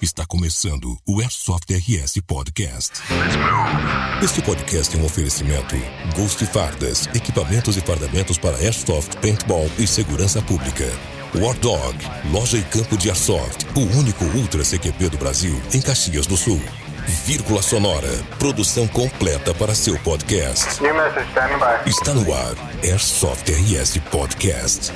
Está começando o Airsoft RS Podcast. Este podcast é um oferecimento Ghost Fardas, equipamentos e fardamentos para Airsoft, Paintball e segurança pública. War Dog, loja e campo de Airsoft, o único Ultra CQP do Brasil em Caxias do Sul. Vírgula Sonora, produção completa para seu podcast. Está no ar, Airsoft RS Podcast.